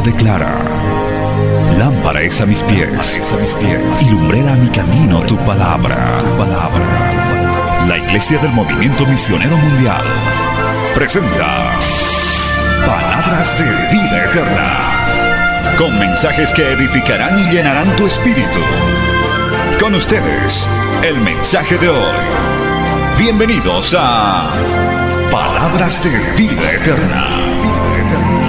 Declara, lámpara es a mis pies, a mis pies y lumbrera a mi camino tu palabra, tu palabra. La Iglesia del Movimiento Misionero Mundial presenta Palabras de Vida Eterna, con mensajes que edificarán y llenarán tu espíritu. Con ustedes, el mensaje de hoy. Bienvenidos a Palabras de Vida Eterna.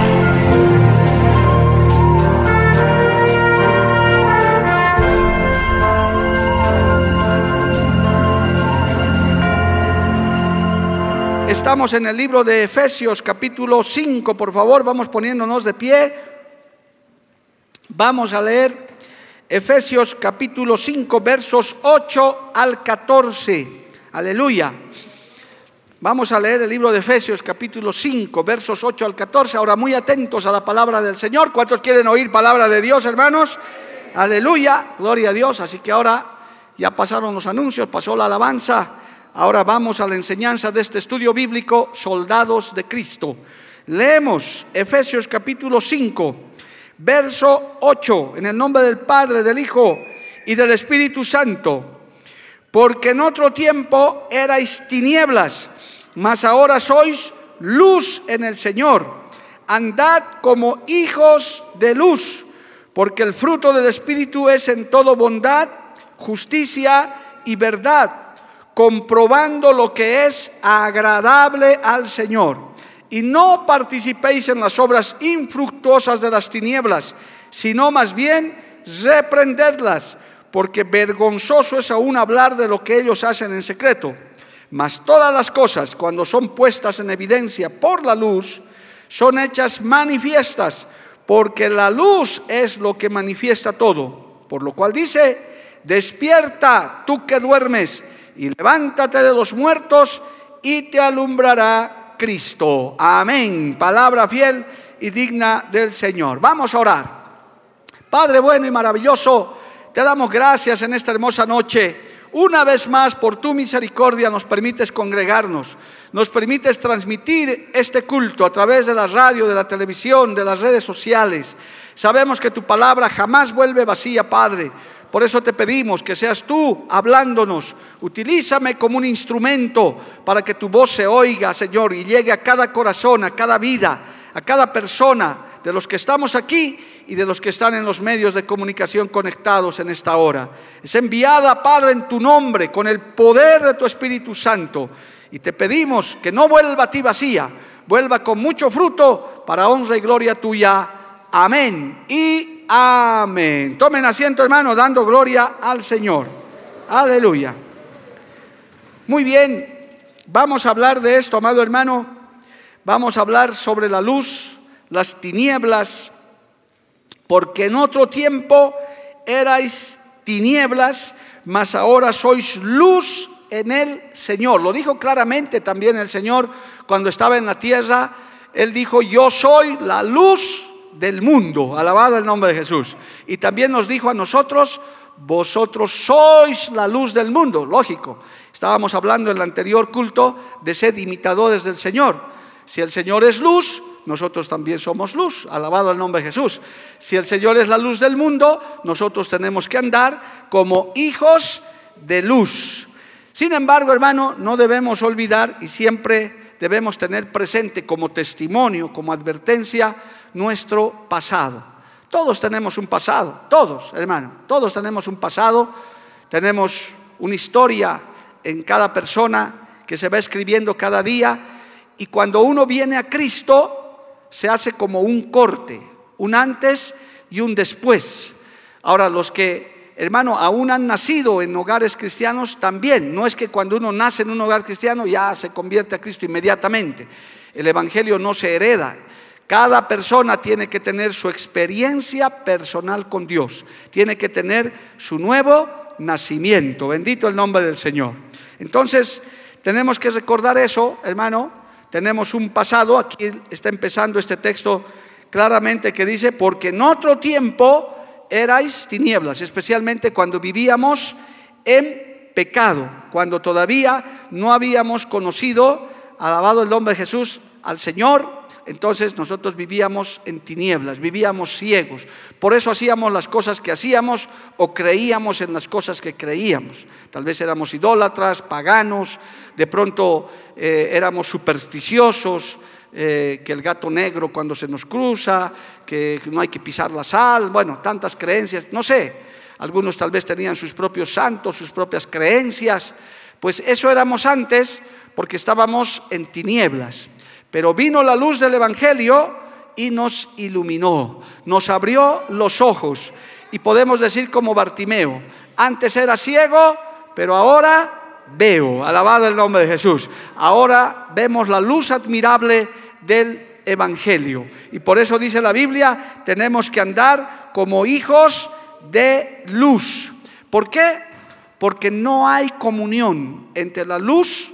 Estamos en el libro de Efesios capítulo 5, por favor, vamos poniéndonos de pie. Vamos a leer Efesios capítulo 5, versos 8 al 14. Aleluya. Vamos a leer el libro de Efesios capítulo 5, versos 8 al 14. Ahora muy atentos a la palabra del Señor. ¿Cuántos quieren oír palabra de Dios, hermanos? Aleluya, gloria a Dios. Así que ahora ya pasaron los anuncios, pasó la alabanza. Ahora vamos a la enseñanza de este estudio bíblico, Soldados de Cristo. Leemos Efesios capítulo 5, verso 8, en el nombre del Padre, del Hijo y del Espíritu Santo. Porque en otro tiempo erais tinieblas, mas ahora sois luz en el Señor. Andad como hijos de luz, porque el fruto del Espíritu es en todo bondad, justicia y verdad comprobando lo que es agradable al Señor. Y no participéis en las obras infructuosas de las tinieblas, sino más bien reprendedlas, porque vergonzoso es aún hablar de lo que ellos hacen en secreto. Mas todas las cosas, cuando son puestas en evidencia por la luz, son hechas manifiestas, porque la luz es lo que manifiesta todo. Por lo cual dice, despierta tú que duermes y levántate de los muertos y te alumbrará Cristo. Amén. Palabra fiel y digna del Señor. Vamos a orar. Padre bueno y maravilloso, te damos gracias en esta hermosa noche. Una vez más, por tu misericordia, nos permites congregarnos, nos permites transmitir este culto a través de la radio, de la televisión, de las redes sociales. Sabemos que tu palabra jamás vuelve vacía, Padre. Por eso te pedimos que seas tú hablándonos. Utilízame como un instrumento para que tu voz se oiga, Señor, y llegue a cada corazón, a cada vida, a cada persona de los que estamos aquí y de los que están en los medios de comunicación conectados en esta hora. Es enviada, Padre, en tu nombre, con el poder de tu Espíritu Santo. Y te pedimos que no vuelva a ti vacía, vuelva con mucho fruto para honra y gloria tuya. Amén. Y Amén. Tomen asiento, hermano, dando gloria al Señor. Aleluya. Muy bien, vamos a hablar de esto, amado hermano. Vamos a hablar sobre la luz, las tinieblas, porque en otro tiempo erais tinieblas, mas ahora sois luz en el Señor. Lo dijo claramente también el Señor cuando estaba en la tierra. Él dijo, yo soy la luz del mundo. Alabado el nombre de Jesús. Y también nos dijo a nosotros, vosotros sois la luz del mundo. Lógico. Estábamos hablando en el anterior culto de ser imitadores del Señor. Si el Señor es luz, nosotros también somos luz. Alabado el nombre de Jesús. Si el Señor es la luz del mundo, nosotros tenemos que andar como hijos de luz. Sin embargo, hermano, no debemos olvidar y siempre debemos tener presente como testimonio, como advertencia, nuestro pasado. Todos tenemos un pasado, todos, hermano, todos tenemos un pasado, tenemos una historia en cada persona que se va escribiendo cada día y cuando uno viene a Cristo se hace como un corte, un antes y un después. Ahora, los que, hermano, aún han nacido en hogares cristianos, también, no es que cuando uno nace en un hogar cristiano ya se convierte a Cristo inmediatamente. El Evangelio no se hereda, cada persona tiene que tener su experiencia personal con Dios, tiene que tener su nuevo nacimiento. Bendito el nombre del Señor. Entonces, tenemos que recordar eso, hermano. Tenemos un pasado, aquí está empezando este texto claramente que dice, porque en otro tiempo erais tinieblas, especialmente cuando vivíamos en pecado, cuando todavía no habíamos conocido, alabado el nombre de Jesús, al Señor entonces nosotros vivíamos en tinieblas, vivíamos ciegos. Por eso hacíamos las cosas que hacíamos o creíamos en las cosas que creíamos. Tal vez éramos idólatras, paganos, de pronto eh, éramos supersticiosos, eh, que el gato negro cuando se nos cruza, que no hay que pisar la sal, bueno, tantas creencias, no sé. Algunos tal vez tenían sus propios santos, sus propias creencias. Pues eso éramos antes porque estábamos en tinieblas. Pero vino la luz del Evangelio y nos iluminó, nos abrió los ojos. Y podemos decir como Bartimeo, antes era ciego, pero ahora veo, alabado el nombre de Jesús. Ahora vemos la luz admirable del Evangelio. Y por eso dice la Biblia, tenemos que andar como hijos de luz. ¿Por qué? Porque no hay comunión entre la luz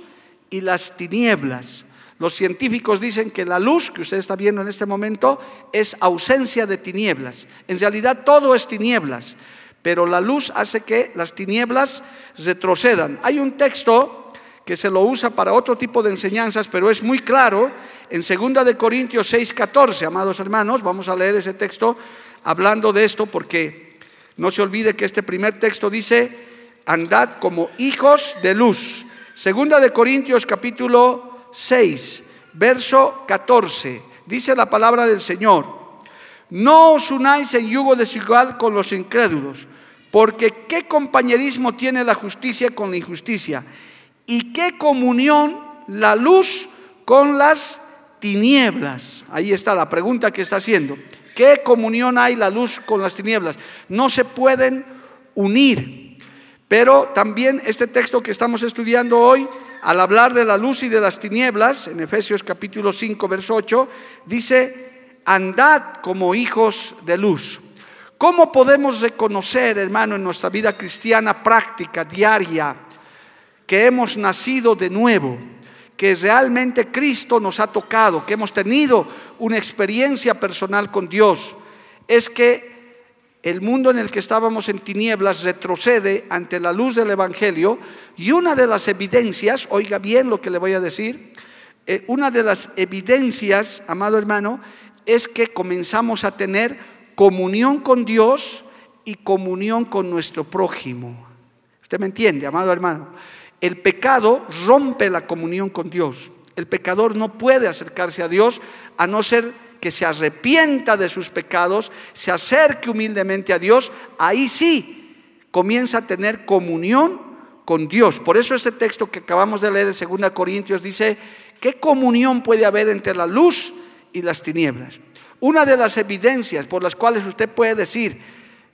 y las tinieblas. Los científicos dicen que la luz que usted está viendo en este momento es ausencia de tinieblas. En realidad todo es tinieblas, pero la luz hace que las tinieblas retrocedan. Hay un texto que se lo usa para otro tipo de enseñanzas, pero es muy claro en 2 de Corintios 6:14, amados hermanos, vamos a leer ese texto hablando de esto porque no se olvide que este primer texto dice, andad como hijos de luz. Segunda de Corintios capítulo 6, verso 14. Dice la palabra del Señor, no os unáis en yugo desigual con los incrédulos, porque qué compañerismo tiene la justicia con la injusticia y qué comunión la luz con las tinieblas. Ahí está la pregunta que está haciendo. ¿Qué comunión hay la luz con las tinieblas? No se pueden unir. Pero también este texto que estamos estudiando hoy al hablar de la luz y de las tinieblas, en Efesios capítulo 5, verso 8, dice, andad como hijos de luz. ¿Cómo podemos reconocer, hermano, en nuestra vida cristiana práctica, diaria, que hemos nacido de nuevo, que realmente Cristo nos ha tocado, que hemos tenido una experiencia personal con Dios? Es que el mundo en el que estábamos en tinieblas retrocede ante la luz del Evangelio y una de las evidencias, oiga bien lo que le voy a decir, eh, una de las evidencias, amado hermano, es que comenzamos a tener comunión con Dios y comunión con nuestro prójimo. ¿Usted me entiende, amado hermano? El pecado rompe la comunión con Dios. El pecador no puede acercarse a Dios a no ser que se arrepienta de sus pecados, se acerque humildemente a Dios, ahí sí comienza a tener comunión con Dios. Por eso este texto que acabamos de leer en 2 Corintios dice, ¿qué comunión puede haber entre la luz y las tinieblas? Una de las evidencias por las cuales usted puede decir,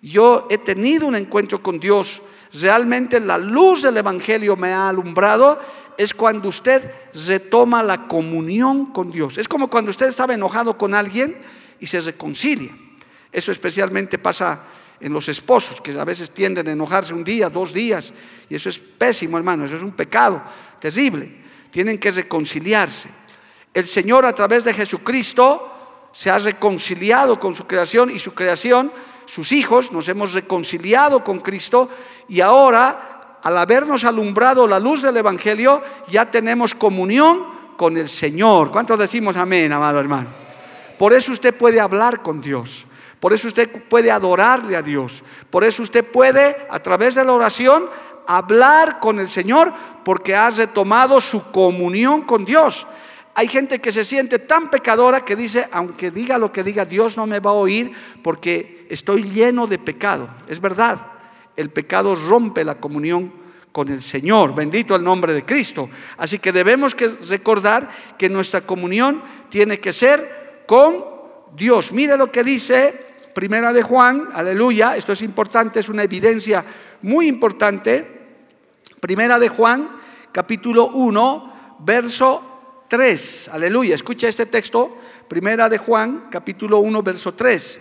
yo he tenido un encuentro con Dios, realmente la luz del Evangelio me ha alumbrado, es cuando usted retoma la comunión con Dios. Es como cuando usted estaba enojado con alguien y se reconcilia. Eso especialmente pasa en los esposos, que a veces tienden a enojarse un día, dos días, y eso es pésimo, hermano, eso es un pecado terrible. Tienen que reconciliarse. El Señor a través de Jesucristo se ha reconciliado con su creación y su creación, sus hijos, nos hemos reconciliado con Cristo y ahora al habernos alumbrado la luz del Evangelio, ya tenemos comunión con el Señor. ¿Cuántos decimos amén, amado hermano? Por eso usted puede hablar con Dios. Por eso usted puede adorarle a Dios. Por eso usted puede, a través de la oración, hablar con el Señor porque ha retomado su comunión con Dios. Hay gente que se siente tan pecadora que dice, aunque diga lo que diga, Dios no me va a oír porque estoy lleno de pecado. Es verdad el pecado rompe la comunión con el Señor. Bendito el nombre de Cristo. Así que debemos que recordar que nuestra comunión tiene que ser con Dios. Mire lo que dice Primera de Juan, aleluya, esto es importante, es una evidencia muy importante. Primera de Juan, capítulo 1, verso 3. Aleluya, escucha este texto. Primera de Juan, capítulo 1, verso 3.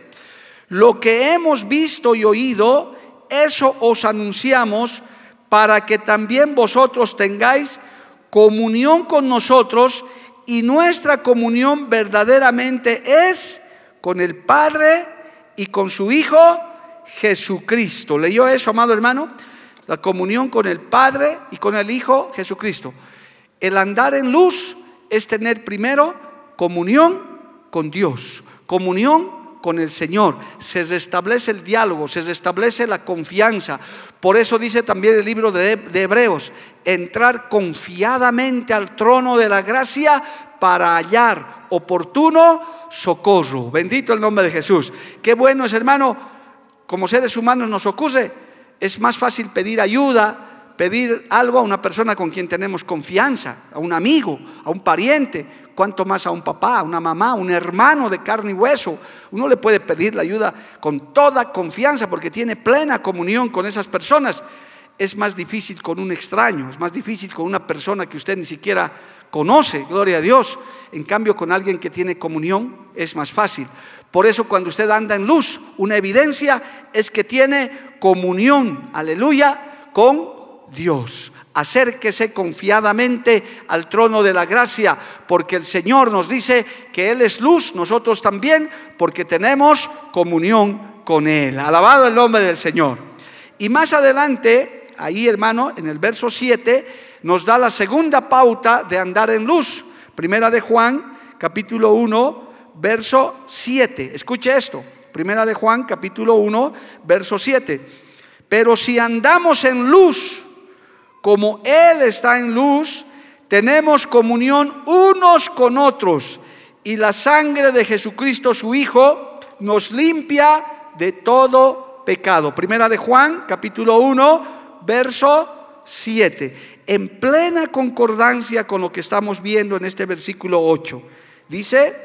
Lo que hemos visto y oído, eso os anunciamos para que también vosotros tengáis comunión con nosotros y nuestra comunión verdaderamente es con el Padre y con su Hijo Jesucristo. ¿Leyó eso, amado hermano? La comunión con el Padre y con el Hijo Jesucristo. El andar en luz es tener primero comunión con Dios, comunión con el Señor. Se restablece el diálogo, se restablece la confianza. Por eso dice también el libro de, Hebreos, entrar confiadamente al trono de la gracia para hallar oportuno socorro. Bendito el nombre de Jesús. Qué bueno es, hermano, como seres humanos nos ocurre. Es más fácil pedir ayuda, pedir algo a una persona con quien tenemos confianza, a un amigo, a un pariente, cuanto más a un papá, a una mamá, a un hermano de carne y hueso. Uno le puede pedir la ayuda con toda confianza porque tiene plena comunión con esas personas. Es más difícil con un extraño, es más difícil con una persona que usted ni siquiera conoce, gloria a Dios. En cambio, con alguien que tiene comunión es más fácil. Por eso cuando usted anda en luz, una evidencia es que tiene comunión, aleluya, con Dios. Acérquese confiadamente al trono de la gracia, porque el Señor nos dice que Él es luz, nosotros también, porque tenemos comunión con Él. Alabado el nombre del Señor. Y más adelante, ahí hermano, en el verso 7, nos da la segunda pauta de andar en luz. Primera de Juan, capítulo 1, verso 7. Escuche esto. Primera de Juan, capítulo 1, verso 7. Pero si andamos en luz, como Él está en luz, tenemos comunión unos con otros. Y la sangre de Jesucristo, su Hijo, nos limpia de todo pecado. Primera de Juan, capítulo 1, verso 7 en plena concordancia con lo que estamos viendo en este versículo 8. Dice,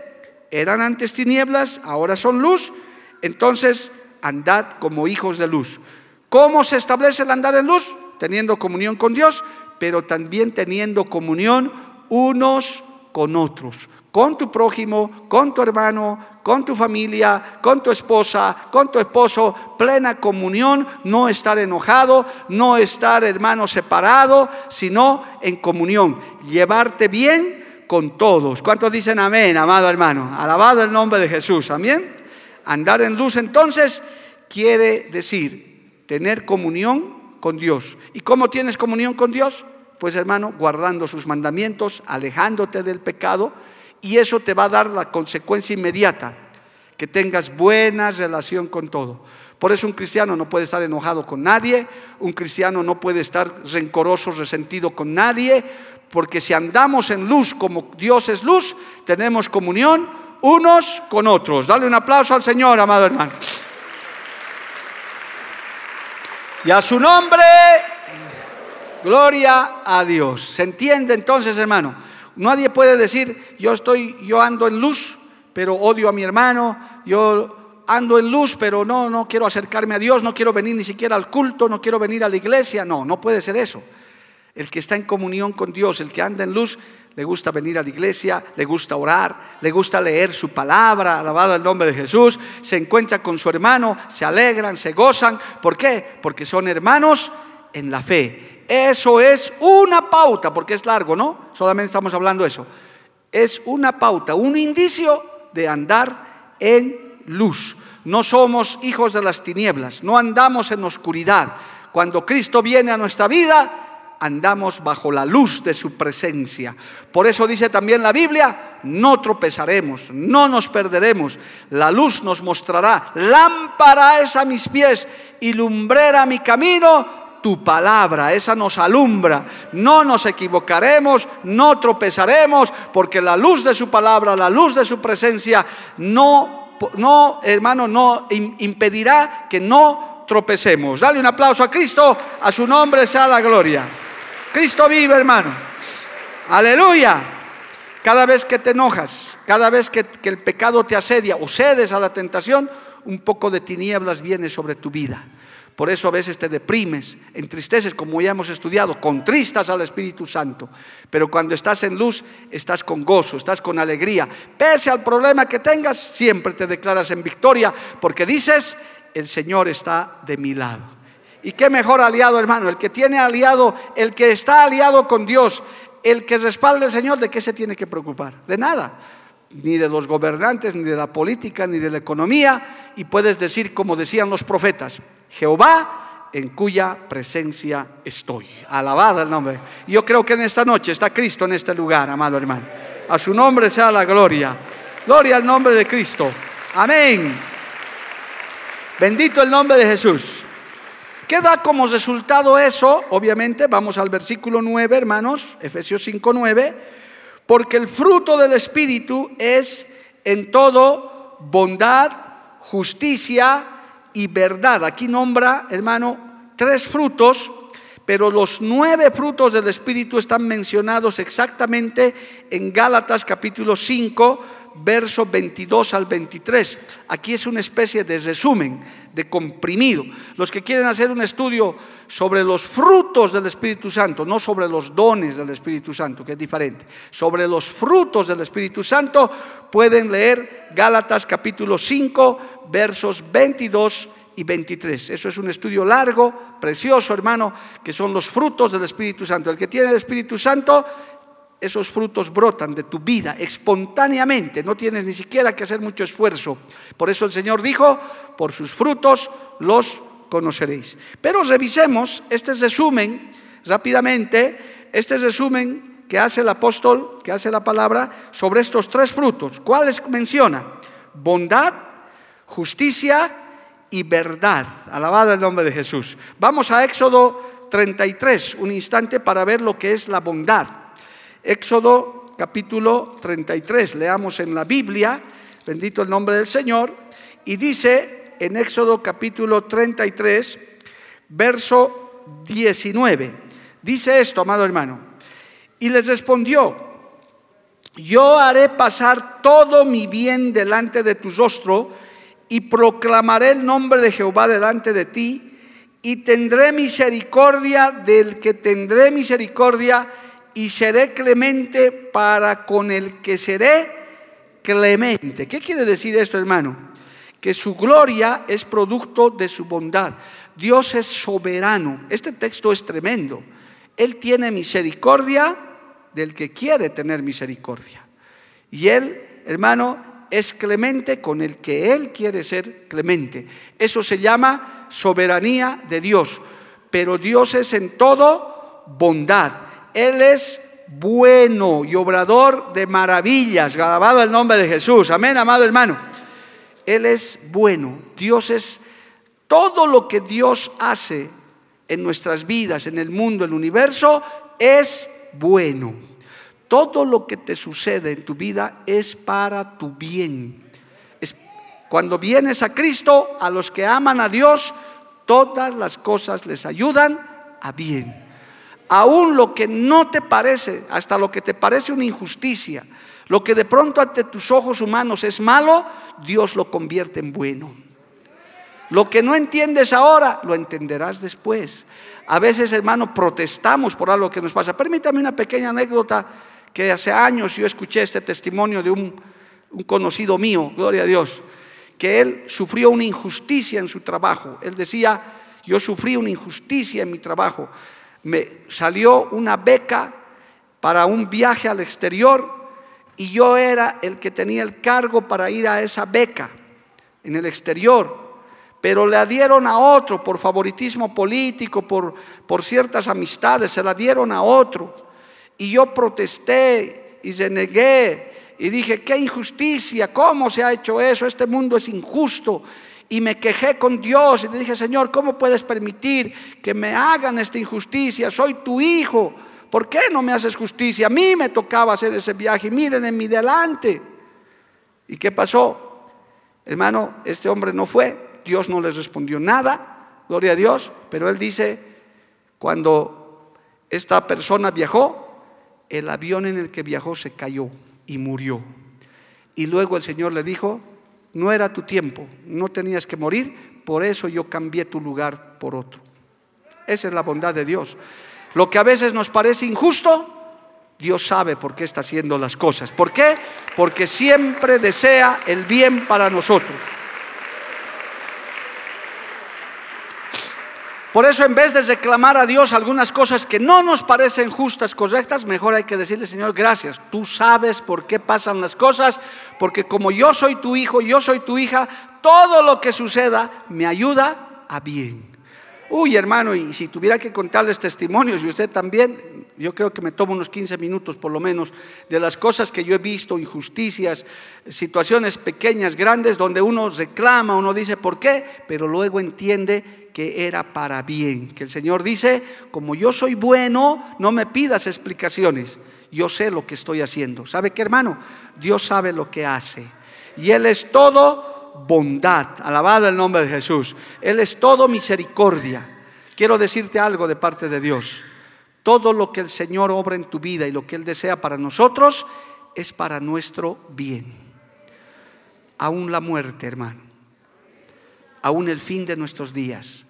eran antes tinieblas, ahora son luz, entonces andad como hijos de luz. ¿Cómo se establece el andar en luz? Teniendo comunión con Dios, pero también teniendo comunión unos con otros con tu prójimo, con tu hermano, con tu familia, con tu esposa, con tu esposo, plena comunión, no estar enojado, no estar hermano separado, sino en comunión, llevarte bien con todos. ¿Cuántos dicen amén, amado hermano? Alabado el nombre de Jesús, amén. Andar en luz entonces quiere decir tener comunión con Dios. ¿Y cómo tienes comunión con Dios? Pues hermano, guardando sus mandamientos, alejándote del pecado, y eso te va a dar la consecuencia inmediata, que tengas buena relación con todo. Por eso un cristiano no puede estar enojado con nadie, un cristiano no puede estar rencoroso, resentido con nadie, porque si andamos en luz como Dios es luz, tenemos comunión unos con otros. Dale un aplauso al Señor, amado hermano. Y a su nombre, gloria a Dios. ¿Se entiende entonces, hermano? Nadie puede decir, yo estoy, yo ando en luz, pero odio a mi hermano, yo ando en luz, pero no, no quiero acercarme a Dios, no quiero venir ni siquiera al culto, no quiero venir a la iglesia. No, no puede ser eso. El que está en comunión con Dios, el que anda en luz, le gusta venir a la iglesia, le gusta orar, le gusta leer su palabra, alabado el nombre de Jesús, se encuentra con su hermano, se alegran, se gozan. ¿Por qué? Porque son hermanos en la fe. Eso es una pauta, porque es largo, ¿no? Solamente estamos hablando de eso. Es una pauta, un indicio de andar en luz. No somos hijos de las tinieblas, no andamos en oscuridad. Cuando Cristo viene a nuestra vida, andamos bajo la luz de su presencia. Por eso dice también la Biblia, no tropezaremos, no nos perderemos. La luz nos mostrará, lámpara es a mis pies y lumbrera mi camino tu palabra, esa nos alumbra. No nos equivocaremos, no tropezaremos, porque la luz de su palabra, la luz de su presencia, no, no hermano, no impedirá que no tropecemos. Dale un aplauso a Cristo, a su nombre sea la gloria. Cristo vive, hermano. Aleluya. Cada vez que te enojas, cada vez que, el pecado te asedia o cedes a la tentación, un poco de tinieblas viene sobre tu vida. Por eso a veces te deprimes, entristeces, como ya hemos estudiado, contristas al Espíritu Santo. Pero cuando estás en luz, estás con gozo, estás con alegría. Pese al problema que tengas, siempre te declaras en victoria, porque dices, el Señor está de mi lado. Y qué mejor aliado, hermano, el que tiene aliado, el que está aliado con Dios, el que respalda al Señor, ¿de qué se tiene que preocupar? De nada ni de los gobernantes, ni de la política, ni de la economía, y puedes decir como decían los profetas, Jehová en cuya presencia estoy. Alabada el nombre. Yo creo que en esta noche está Cristo en este lugar, amado hermano. A su nombre sea la gloria. Gloria al nombre de Cristo. Amén. Bendito el nombre de Jesús. ¿Qué da como resultado eso? Obviamente, vamos al versículo 9, hermanos, Efesios 5, 9, porque el fruto del Espíritu es en todo bondad, justicia y verdad. Aquí nombra, hermano, tres frutos, pero los nueve frutos del Espíritu están mencionados exactamente en Gálatas capítulo 5, verso 22 al 23. Aquí es una especie de resumen, de comprimido. Los que quieren hacer un estudio sobre los frutos del Espíritu Santo, no sobre los dones del Espíritu Santo, que es diferente, sobre los frutos del Espíritu Santo, pueden leer Gálatas capítulo 5, versos 22 y 23. Eso es un estudio largo, precioso, hermano, que son los frutos del Espíritu Santo. El que tiene el Espíritu Santo esos frutos brotan de tu vida espontáneamente, no tienes ni siquiera que hacer mucho esfuerzo. Por eso el Señor dijo, por sus frutos los conoceréis. Pero revisemos este resumen rápidamente, este resumen que hace el apóstol, que hace la palabra, sobre estos tres frutos. ¿Cuáles menciona? Bondad, justicia y verdad. Alabado el nombre de Jesús. Vamos a Éxodo 33, un instante para ver lo que es la bondad. Éxodo capítulo 33, leamos en la Biblia, bendito el nombre del Señor, y dice en Éxodo capítulo 33, verso 19, dice esto, amado hermano, y les respondió, yo haré pasar todo mi bien delante de tu rostro y proclamaré el nombre de Jehová delante de ti y tendré misericordia del que tendré misericordia y seré clemente para con el que seré clemente. ¿Qué quiere decir esto, hermano? Que su gloria es producto de su bondad. Dios es soberano. Este texto es tremendo. Él tiene misericordia del que quiere tener misericordia. Y Él, hermano, es clemente con el que Él quiere ser clemente. Eso se llama soberanía de Dios. Pero Dios es en todo bondad. Él es bueno y obrador de maravillas. Alabado el nombre de Jesús. Amén, amado hermano. Él es bueno. Dios es todo lo que Dios hace en nuestras vidas, en el mundo, en el universo, es bueno. Todo lo que te sucede en tu vida es para tu bien. cuando vienes a Cristo, a los que aman a Dios, todas las cosas les ayudan a bien aún lo que no te parece, hasta lo que te parece una injusticia, lo que de pronto ante tus ojos humanos es malo, Dios lo convierte en bueno. Lo que no entiendes ahora, lo entenderás después. A veces, hermano, protestamos por algo que nos pasa. Permítame una pequeña anécdota que hace años yo escuché este testimonio de un, un conocido mío, gloria a Dios, que él sufrió una injusticia en su trabajo. Él decía, yo sufrí una injusticia en mi trabajo me salió una beca para un viaje al exterior y yo era el que tenía el cargo para ir a esa beca en el exterior. Pero le dieron a otro por favoritismo político, por, por ciertas amistades, se la dieron a otro. Y yo protesté y renegué y dije, qué injusticia, ¿cómo se ha hecho eso? Este mundo es injusto y me quejé con Dios y le dije, Señor, ¿cómo puedes permitir que me hagan esta injusticia? Soy tu hijo. ¿Por qué no me haces justicia? A mí me tocaba hacer ese viaje. Miren en mi delante. ¿Y qué pasó? Hermano, este hombre no fue. Dios no le respondió nada. Gloria a Dios. Pero él dice, cuando esta persona viajó, el avión en el que viajó se cayó y murió. Y luego el Señor le dijo, no era tu tiempo, no tenías que morir, por eso yo cambié tu lugar por otro. Esa es la bondad de Dios. Lo que a veces nos parece injusto, Dios sabe por qué está haciendo las cosas. ¿Por qué? Porque siempre desea el bien para nosotros. Por eso en vez de reclamar a Dios algunas cosas que no nos parecen justas, correctas, mejor hay que decirle, Señor, gracias. Tú sabes por qué pasan las cosas, porque como yo soy tu hijo, yo soy tu hija, todo lo que suceda me ayuda a bien. Uy, hermano, y si tuviera que contarles testimonios, y usted también, Yo creo que me tomo unos 15 minutos por lo menos de las cosas que yo he visto, injusticias, situaciones pequeñas, grandes, donde uno reclama, uno dice por qué, pero luego entiende que era para bien. Que el Señor dice, como yo soy bueno, no me pidas explicaciones. Yo sé lo que estoy haciendo. ¿Sabe qué, hermano? Dios sabe lo que hace. Y Él es todo bondad. Alabado el nombre de Jesús. Él es todo misericordia. Quiero decirte algo de parte de Dios. Todo lo que el Señor obra en tu vida y lo que Él desea para nosotros es para nuestro bien. Aún la muerte, hermano. Aún el fin de nuestros días.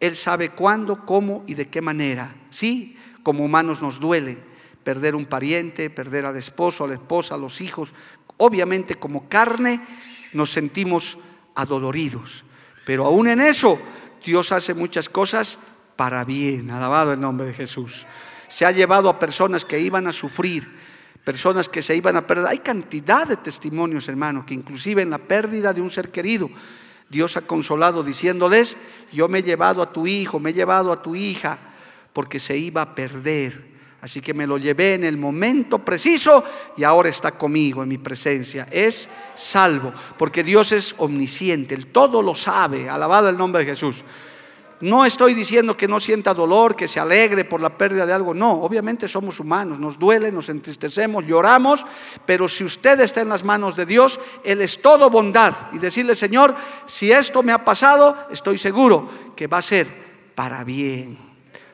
Él sabe cuándo, cómo y de qué manera. Sí, como humanos nos duele perder un pariente, perder al esposo, a la esposa, a los hijos. Obviamente como carne nos sentimos adoloridos. Pero aún en eso Dios hace muchas cosas para bien. Alabado el nombre de Jesús. Se ha llevado a personas que iban a sufrir, personas que se iban a perder. Hay cantidad de testimonios, hermano, que inclusive en la pérdida de un ser querido, Dios ha consolado diciéndoles, yo me he llevado a tu hijo, me he llevado a tu hija, porque se iba a perder. Así que me lo llevé en el momento preciso y ahora está conmigo en mi presencia. Es salvo, porque Dios es omnisciente, Él todo lo sabe. Alabado el nombre de Jesús. No estoy diciendo que no sienta dolor, que se alegre por la pérdida de algo. No, obviamente somos humanos, nos duele, nos entristecemos, lloramos, pero si usted está en las manos de Dios, Él es todo bondad. Y decirle, Señor, si esto me ha pasado, estoy seguro que va a ser para bien.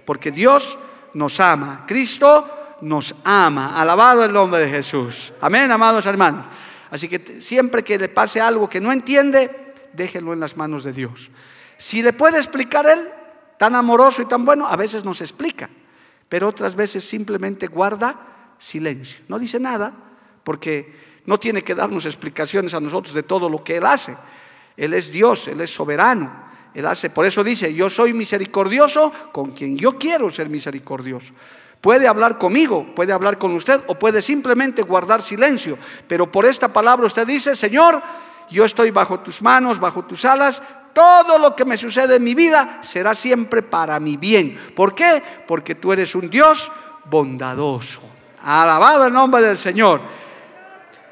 Porque Dios nos ama, Cristo nos ama. Alabado el nombre de Jesús. Amén, amados hermanos. Así que siempre que le pase algo que no entiende, déjelo en las manos de Dios. Si le puede explicar él, tan amoroso y tan bueno, a veces nos explica, pero otras veces simplemente guarda silencio. No dice nada porque no tiene que darnos explicaciones a nosotros de todo lo que él hace. Él es Dios, él es soberano. Él hace, por eso dice, yo soy misericordioso con quien yo quiero ser misericordioso. Puede hablar conmigo, puede hablar con usted o puede simplemente guardar silencio. Pero por esta palabra usted dice, Señor, yo estoy bajo tus manos, bajo tus alas, todo lo que me sucede en mi vida será siempre para mi bien. ¿Por qué? Porque tú eres un Dios bondadoso. Alabado el nombre del Señor.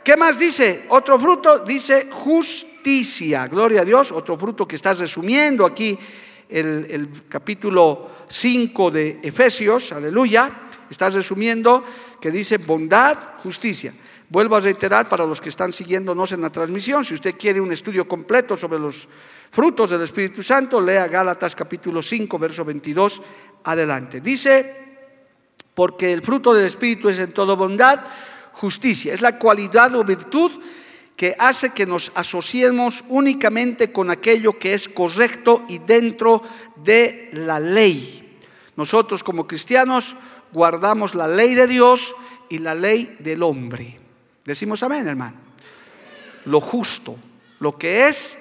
¿Qué más dice? Otro fruto dice justicia. Gloria a Dios. Otro fruto que estás resumiendo aquí el, el capítulo 5 de Efesios. Aleluya. Estás resumiendo que dice bondad, justicia. Vuelvo a reiterar para los que están siguiéndonos en la transmisión, si usted quiere un estudio completo sobre los frutos del Espíritu Santo, lea Gálatas capítulo 5, verso 22 adelante. Dice, porque el fruto del Espíritu es en todo bondad, justicia, es la cualidad o virtud que hace que nos asociemos únicamente con aquello que es correcto y dentro de la ley. Nosotros como cristianos guardamos la ley de Dios y la ley del hombre. Decimos amén, hermano. Lo justo, lo que es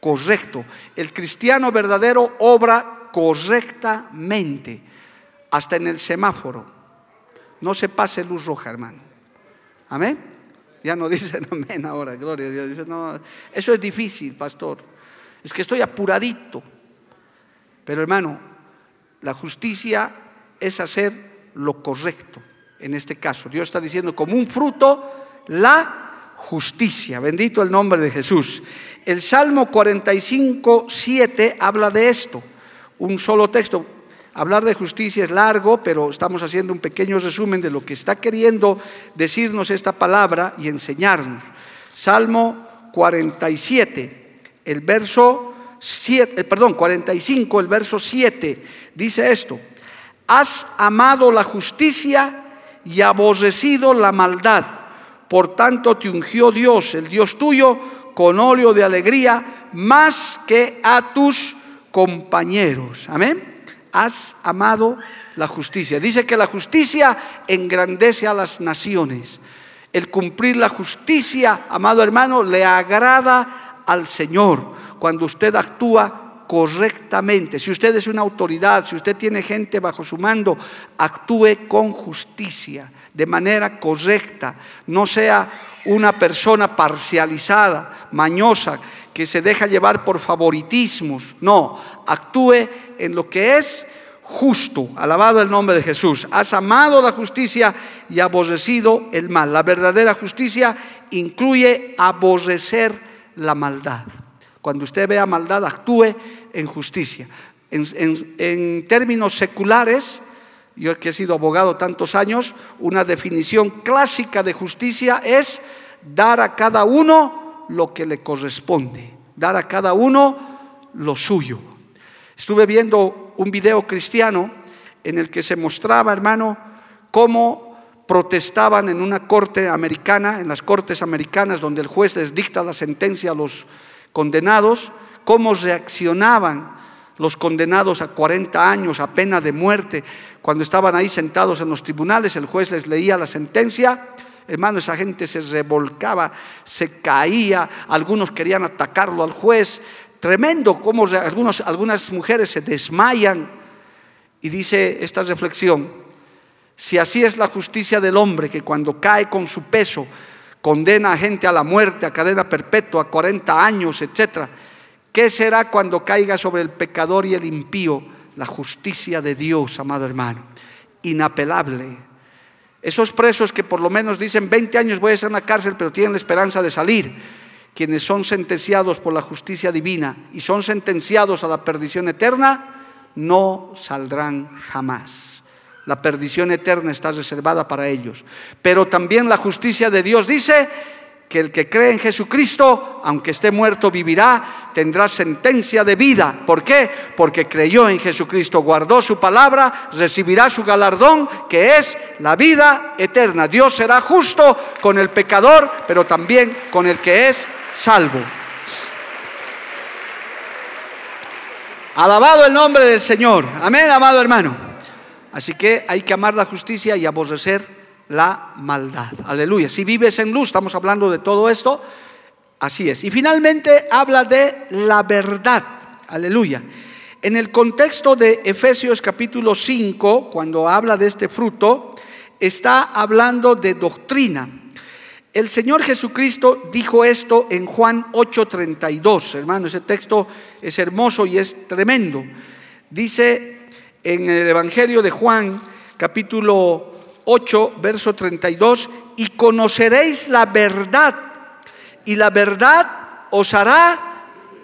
correcto. El cristiano verdadero obra correctamente, hasta en el semáforo. No se pase luz roja, hermano. Amén. Ya no dicen amén ahora, gloria a Dios. no, eso es difícil, pastor. Es que estoy apuradito. Pero hermano, la justicia es hacer lo correcto. En este caso, Dios está diciendo como un fruto la justicia. Bendito el nombre de Jesús. El Salmo 45, 7 habla de esto, un solo texto. Hablar de justicia es largo, pero estamos haciendo un pequeño resumen de lo que está queriendo decirnos esta palabra y enseñarnos. Salmo 47, el verso 7, eh, perdón, 45, el verso 7, dice esto: Has amado la justicia y aborrecido la maldad. Por tanto te ungió Dios, el Dios tuyo, con óleo de alegría más que a tus compañeros. Amén. Has amado la justicia. Dice que la justicia engrandece a las naciones. El cumplir la justicia, amado hermano, le agrada al Señor cuando usted actúa correctamente. Si usted es una autoridad, si usted tiene gente bajo su mando, actúe con justicia, de manera correcta. No sea una persona parcializada, mañosa, que se deja llevar por favoritismos. No, actúe en lo que es justo. Alabado el nombre de Jesús. Has amado la justicia y aborrecido el mal. La verdadera justicia incluye aborrecer la maldad. Cuando usted vea maldad, actúe en justicia. En, términos seculares, yo que he sido abogado tantos años, una definición clásica de justicia es dar a cada uno lo que le corresponde, dar a cada uno lo suyo. Estuve viendo un video cristiano en el que se mostraba, hermano, cómo protestaban en una corte americana, en las cortes americanas donde el juez les dicta la sentencia a los condenados, cómo reaccionaban los condenados a 40 años, a pena de muerte, cuando estaban ahí sentados en los tribunales, el juez les leía la sentencia, hermano, esa gente se revolcaba, se caía, algunos querían atacarlo al juez, tremendo algunos, algunas mujeres se desmayan. Y dice esta reflexión, si así es la justicia del hombre, que cuando cae con su peso, condena a gente a la muerte, a cadena perpetua, a 40 años, etc. ¿Qué será cuando caiga sobre el pecador y el impío la justicia de Dios, amado hermano? Inapelable. Esos presos que por lo menos dicen 20 años voy a estar en la cárcel, pero tienen la esperanza de salir, quienes son sentenciados por la justicia divina y son sentenciados a la perdición eterna, no saldrán jamás. La perdición eterna está reservada para ellos. Pero también la justicia de Dios dice que el que cree en Jesucristo, aunque esté muerto, vivirá, tendrá sentencia de vida. ¿Por qué? Porque creyó en Jesucristo, guardó su palabra, recibirá su galardón, que es la vida eterna. Dios será justo con el pecador, pero también con el que es salvo. Alabado el nombre del Señor. Amén, amado hermano. Así que hay que amar la justicia y aborrecer la maldad. Aleluya. Si vives en luz, estamos hablando de todo esto, así es. Y finalmente habla de la verdad. Aleluya. En el contexto de Efesios capítulo 5, cuando habla de este fruto, está hablando de doctrina. El Señor Jesucristo dijo esto en Juan 8:32. Hermano, ese texto es hermoso y es tremendo. Dice en el Evangelio de Juan, capítulo 8, verso 32, y conoceréis la verdad, y la verdad os hará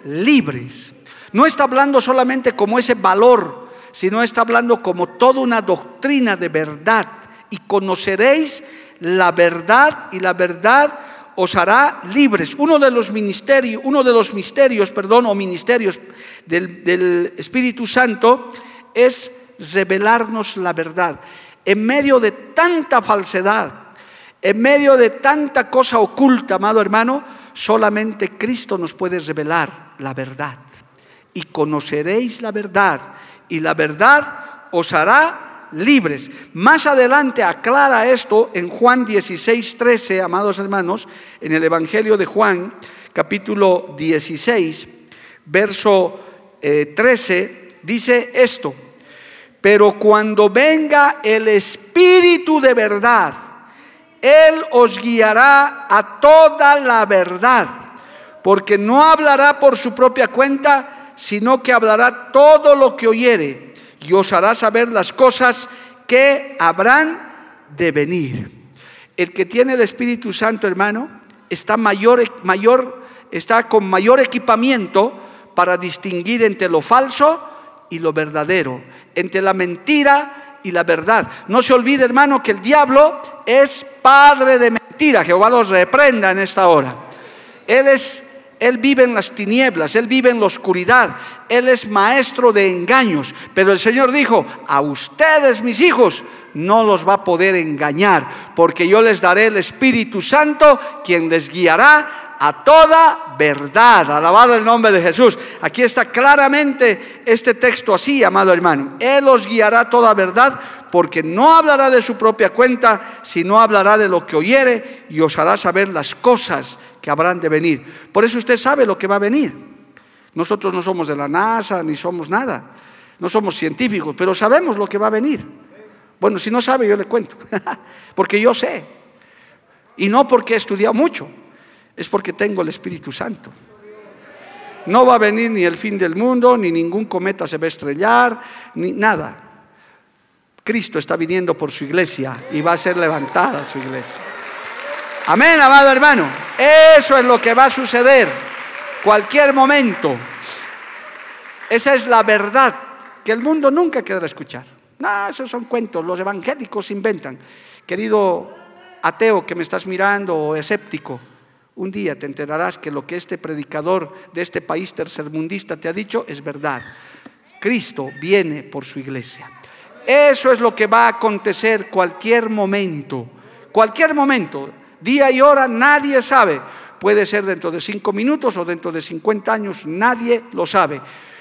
libres. No está hablando solamente como ese valor, sino está hablando como toda una doctrina de verdad, y conoceréis la verdad, y la verdad os hará libres. Uno de los ministerios, uno de los misterios, perdón, o ministerios del, del Espíritu Santo es revelarnos la verdad. En medio de tanta falsedad, en medio de tanta cosa oculta, amado hermano, solamente Cristo nos puede revelar la verdad. Y conoceréis la verdad, y la verdad os hará libres. Más adelante aclara esto en Juan 16, 13, amados hermanos, en el Evangelio de Juan, capítulo 16, verso 13, eh, dice esto. Pero cuando venga el Espíritu de verdad, Él os guiará a toda la verdad, porque no hablará por su propia cuenta, sino que hablará todo lo que oyere y os hará saber las cosas que habrán de venir. El que tiene el Espíritu Santo, hermano, está mayor, mayor, está con mayor equipamiento para distinguir entre lo falso y lo verdadero entre la mentira y la verdad. No se olvide, hermano, que el diablo es padre de mentira. Jehová los reprenda en esta hora. Él es él vive en las tinieblas, Él vive en la oscuridad, Él es maestro de engaños. Pero el Señor dijo, a ustedes, mis hijos, no los va a poder engañar, porque yo les daré el Espíritu Santo, quien les guiará a toda verdad. Alabado el nombre de Jesús. Aquí está claramente este texto así, amado hermano. Él os guiará toda verdad porque no hablará de su propia cuenta, sino hablará de lo que oyere y os hará saber las cosas que habrán de venir. Por eso usted sabe lo que va a venir. Nosotros no somos de la NASA ni somos nada. No somos científicos, pero sabemos lo que va a venir. Bueno, si no sabe, yo le cuento. porque yo sé. Y no porque he estudiado mucho es porque tengo el Espíritu Santo. No va a venir ni el fin del mundo, ni ningún cometa se va a estrellar, ni nada. Cristo está viniendo por su iglesia y va a ser levantada su iglesia. Amén, amado hermano. Eso es lo que va a suceder cualquier momento. Esa es la verdad que el mundo nunca querrá escuchar. No, esos son cuentos, los evangélicos inventan. Querido ateo que me estás mirando o escéptico, un día te enterarás que lo que este predicador de este país tercermundista te ha dicho es verdad. Cristo viene por su iglesia. Eso es lo que va a acontecer cualquier momento, cualquier momento, día y hora, nadie sabe. Puede ser dentro de cinco minutos o dentro de cincuenta años, nadie lo sabe.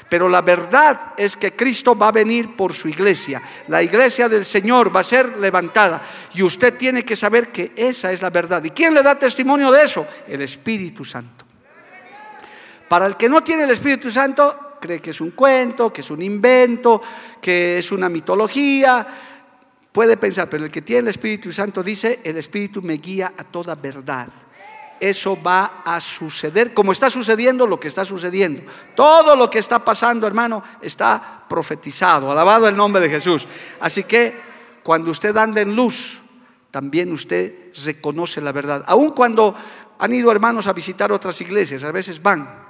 Pero la verdad es que Cristo va a venir por su iglesia. La iglesia del Señor va a ser levantada. Y usted tiene que saber que esa es la verdad. ¿Y quién le da testimonio de eso? El Espíritu Santo. Para el que no tiene el Espíritu Santo, cree que es un cuento, que es un invento, que es una mitología. Puede pensar, pero el que tiene el Espíritu Santo dice, el Espíritu me guía a toda verdad eso va a suceder, como está sucediendo lo que está sucediendo. Todo lo que está pasando, hermano, está profetizado. Alabado el nombre de Jesús. Así que cuando usted anda en luz, también usted reconoce la verdad. Aun cuando han ido hermanos a visitar otras iglesias, a veces van.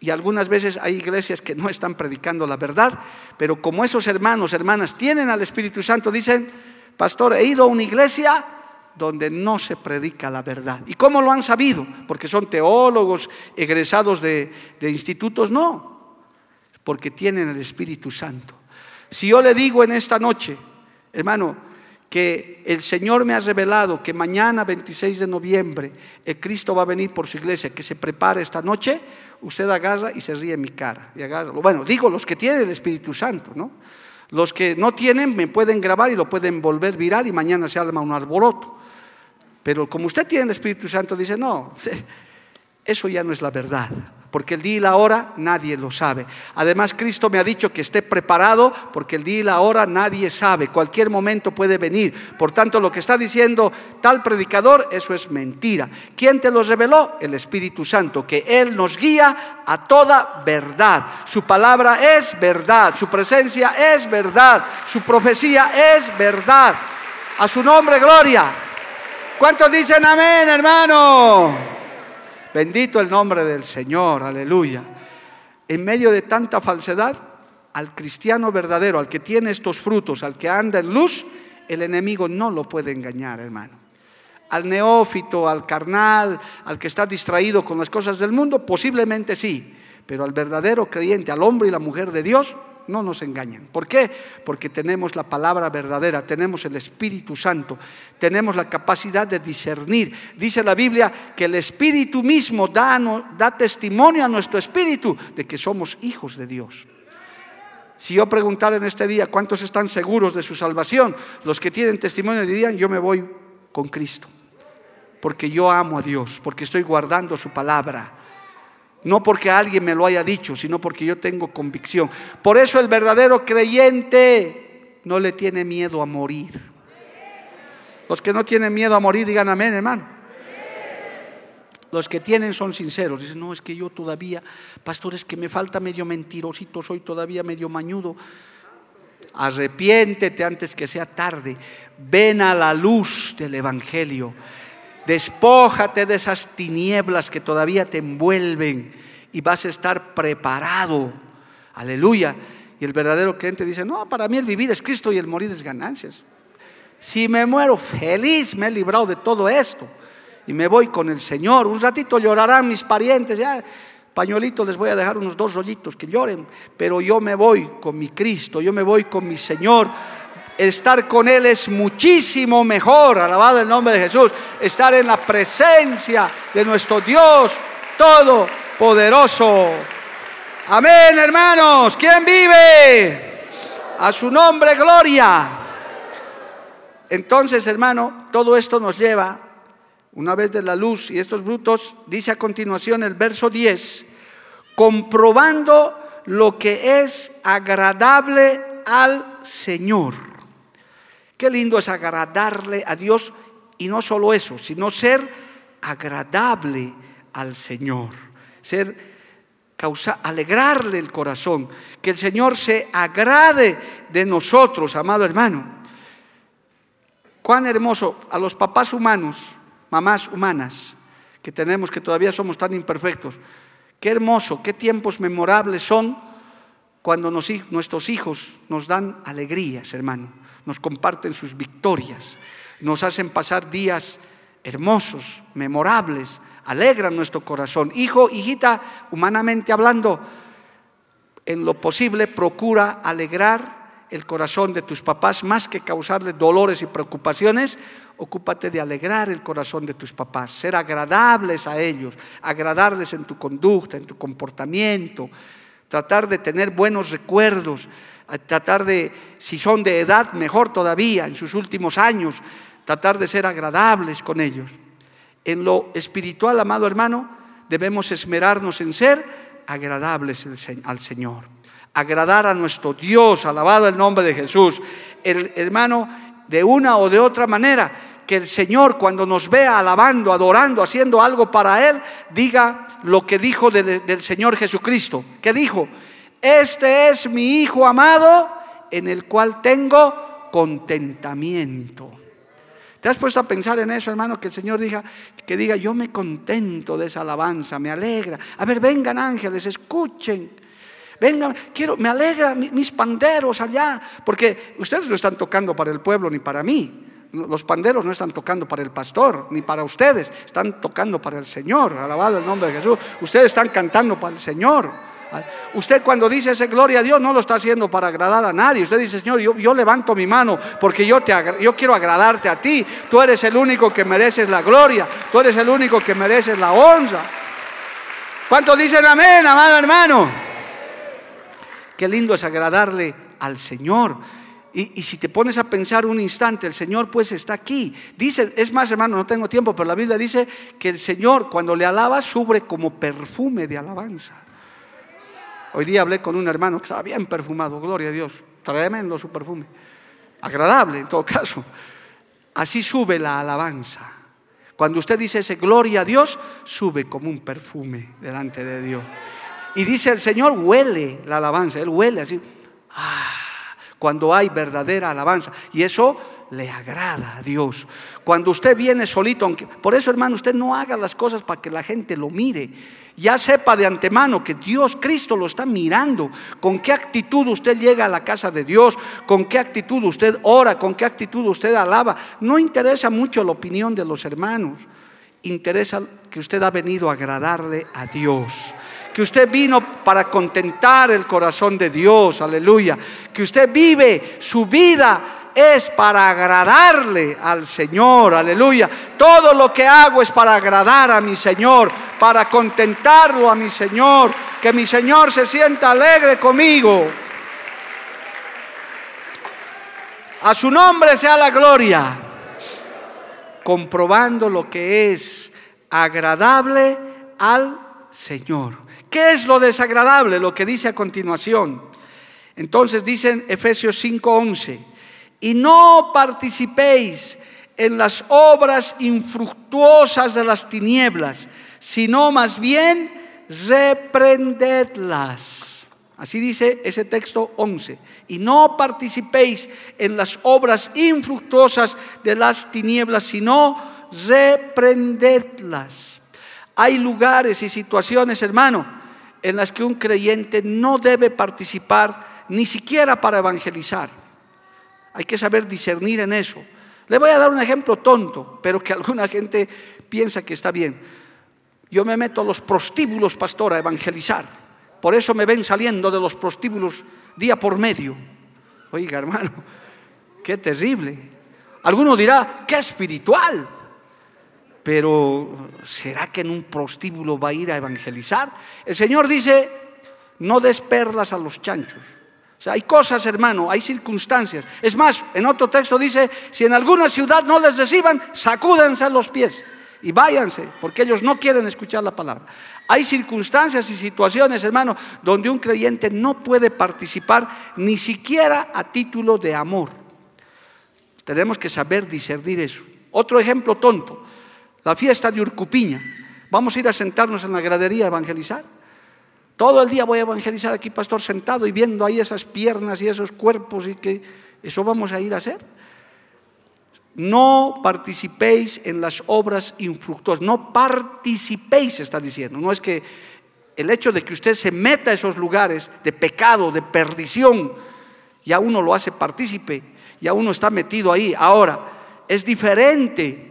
Y algunas veces hay iglesias que no están predicando la verdad, pero como esos hermanos, hermanas tienen al Espíritu Santo, dicen, pastor, he ido a una iglesia donde no se predica la verdad. ¿Y cómo lo han sabido? Porque son teólogos egresados de, institutos, no, porque tienen el Espíritu Santo. Si yo le digo en esta noche, hermano, que el Señor me ha revelado que mañana 26 de noviembre el Cristo va a venir por su iglesia, que se prepare esta noche, usted agarra y se ríe en mi cara. Y agarra. Bueno, digo los que tienen el Espíritu Santo, ¿no? Los que no tienen me pueden grabar y lo pueden volver viral y mañana se arma un alboroto. Pero como usted tiene el Espíritu Santo, dice, no, eso ya no es la verdad. Porque el día y la hora nadie lo sabe. Además, Cristo me ha dicho que esté preparado porque el día y la hora nadie sabe. Cualquier momento puede venir. Por tanto, lo que está diciendo tal predicador, eso es mentira. ¿Quién te lo reveló? El Espíritu Santo, que Él nos guía a toda verdad. Su palabra es verdad. Su presencia es verdad. Su profecía es verdad. A su nombre, gloria. ¿Cuántos dicen amén, hermano? Bendito el nombre del Señor, aleluya. En medio de tanta falsedad, al cristiano verdadero, al que tiene estos frutos, al que anda en luz, el enemigo no lo puede engañar, hermano. Al neófito, al carnal, al que está distraído con las cosas del mundo, posiblemente sí, pero al verdadero creyente, al hombre y la mujer de Dios, no nos engañan. ¿Por qué? Porque tenemos la palabra verdadera, tenemos el Espíritu Santo, tenemos la capacidad de discernir. Dice la Biblia que el Espíritu mismo da, da testimonio a nuestro Espíritu de que somos hijos de Dios. Si yo preguntara en este día cuántos están seguros de su salvación, los que tienen testimonio dirían, yo me voy con Cristo, porque yo amo a Dios, porque estoy guardando su palabra. No porque alguien me lo haya dicho, sino porque yo tengo convicción. Por eso el verdadero creyente no le tiene miedo a morir. Los que no tienen miedo a morir, digan amén, hermano. Los que tienen son sinceros. Dicen, no, es que yo todavía, pastor, es que me falta medio mentirosito, soy todavía medio mañudo. Arrepiéntete antes que sea tarde. Ven a la luz del Evangelio. Despójate de esas tinieblas que todavía te envuelven y vas a estar preparado. Aleluya. Y el verdadero creyente dice, no, para mí el vivir es Cristo y el morir es ganancias. Si me muero feliz, me he librado de todo esto. Y me voy con el Señor. Un ratito llorarán mis parientes. Ya, pañuelitos les voy a dejar unos dos rollitos que lloren. Pero yo me voy con mi Cristo, yo me voy con mi Señor estar con Él es muchísimo mejor, alabado el nombre de Jesús, estar en la presencia de nuestro Dios Todopoderoso. Amén, hermanos. ¿Quién vive? A su nombre, gloria. Entonces, hermano, todo esto nos lleva, una vez de la luz y estos brutos, dice a continuación el verso 10, comprobando lo que es agradable al Señor. Qué lindo es agradarle a Dios y no solo eso, sino ser agradable al Señor, ser causa, alegrarle el corazón, que el Señor se agrade de nosotros, amado hermano. cuán hermoso a los papás humanos, mamás humanas, que tenemos, que todavía somos tan imperfectos, qué hermoso, qué tiempos memorables son cuando nuestros hijos nos dan alegrías, hermano, nos comparten sus victorias, nos hacen pasar días hermosos, memorables, alegran nuestro corazón. Hijo, hijita, humanamente hablando, en lo posible procura alegrar el corazón de tus papás más que causarles dolores y preocupaciones. Ocúpate de alegrar el corazón de tus papás, ser agradables a ellos, agradarles en tu conducta, en tu comportamiento, tratar de tener buenos recuerdos, tratar de, si son de edad, mejor todavía, en sus últimos años, tratar de ser agradables con ellos. En lo espiritual, amado hermano, debemos esmerarnos en ser agradables al Señor, agradar a nuestro Dios, alabado el nombre de Jesús. Hermano, de una o de otra manera, que el Señor cuando nos vea alabando, adorando, haciendo algo para Él, diga lo que dijo del Señor Jesucristo. ¿Qué dijo? Este es mi Hijo amado en el cual tengo contentamiento. ¿Te has puesto a pensar en eso, hermano? Que el Señor diga, que diga, yo me contento de esa alabanza, me alegra. A ver, vengan ángeles, escuchen. Vengan, quiero, me alegra mis panderos allá, porque ustedes no están tocando para el pueblo ni para mí. Los panderos no están tocando para el pastor ni para ustedes, están tocando para el Señor. Alabado el nombre de Jesús. Ustedes están cantando para el Señor. Usted cuando dice ese gloria a Dios no lo está haciendo para agradar a nadie. Usted dice, Señor, yo, levanto mi mano porque yo, te, yo quiero agradarte a ti. Tú eres el único que mereces la gloria. Tú eres el único que mereces la honra. ¿Cuántos dicen amén, amado hermano? Qué lindo es agradarle al Señor. Y, si te pones a pensar un instante, el Señor pues está aquí. Dice, es más hermano, no tengo tiempo, pero la Biblia dice que el Señor cuando le alaba sube como perfume de alabanza. Hoy día hablé con un hermano que estaba bien perfumado, gloria a Dios, tremendo su perfume, agradable en todo caso. Así sube la alabanza. Cuando usted dice ese gloria a Dios, sube como un perfume delante de Dios. Y dice el Señor, huele la alabanza, Él huele así. Ah, cuando hay verdadera alabanza. Y eso le agrada a Dios. Cuando usted viene solito, por eso hermano, usted no haga las cosas para que la gente lo mire. Ya sepa de antemano que Dios, Cristo lo está mirando. Con qué actitud usted llega a la casa de Dios, con qué actitud usted ora, con qué actitud usted alaba. No interesa mucho la opinión de los hermanos. Interesa que usted ha venido a agradarle a Dios que usted vino para contentar el corazón de Dios, aleluya, que usted vive su vida es para agradarle al Señor, aleluya. Todo lo que hago es para agradar a mi Señor, para contentarlo a mi Señor, que mi Señor se sienta alegre conmigo. A su nombre sea la gloria, comprobando lo que es agradable al Señor. ¿Qué es lo desagradable? Lo que dice a continuación. Entonces dicen Efesios 5:11, y no participéis en las obras infructuosas de las tinieblas, sino más bien reprendedlas. Así dice ese texto 11. Y no participéis en las obras infructuosas de las tinieblas, sino reprendedlas. Hay lugares y situaciones, hermano, en las que un creyente no debe participar ni siquiera para evangelizar. Hay que saber discernir en eso. Le voy a dar un ejemplo tonto, pero que alguna gente piensa que está bien. Yo me meto a los prostíbulos, pastor, a evangelizar. Por eso me ven saliendo de los prostíbulos día por medio. Oiga, hermano, qué terrible. Alguno dirá, qué espiritual. Pero ¿será que en un prostíbulo va a ir a evangelizar? El Señor dice, no des perlas a los chanchos. O sea, hay cosas, hermano, hay circunstancias. Es más, en otro texto dice, si en alguna ciudad no les reciban, sacúdense los pies y váyanse, porque ellos no quieren escuchar la palabra. Hay circunstancias y situaciones, hermano, donde un creyente no puede participar ni siquiera a título de amor. Tenemos que saber discernir eso. Otro ejemplo tonto la fiesta de Urcupiña. Vamos a ir a sentarnos en la gradería a evangelizar. Todo el día voy a evangelizar aquí, pastor, sentado y viendo ahí esas piernas y esos cuerpos y que eso vamos a ir a hacer. no participéis en las obras infructuosas, no participéis, está diciendo. No es que el hecho de que usted se meta a esos lugares de pecado, de perdición, ya uno lo hace partícipe, ya uno está metido ahí. Ahora, es diferente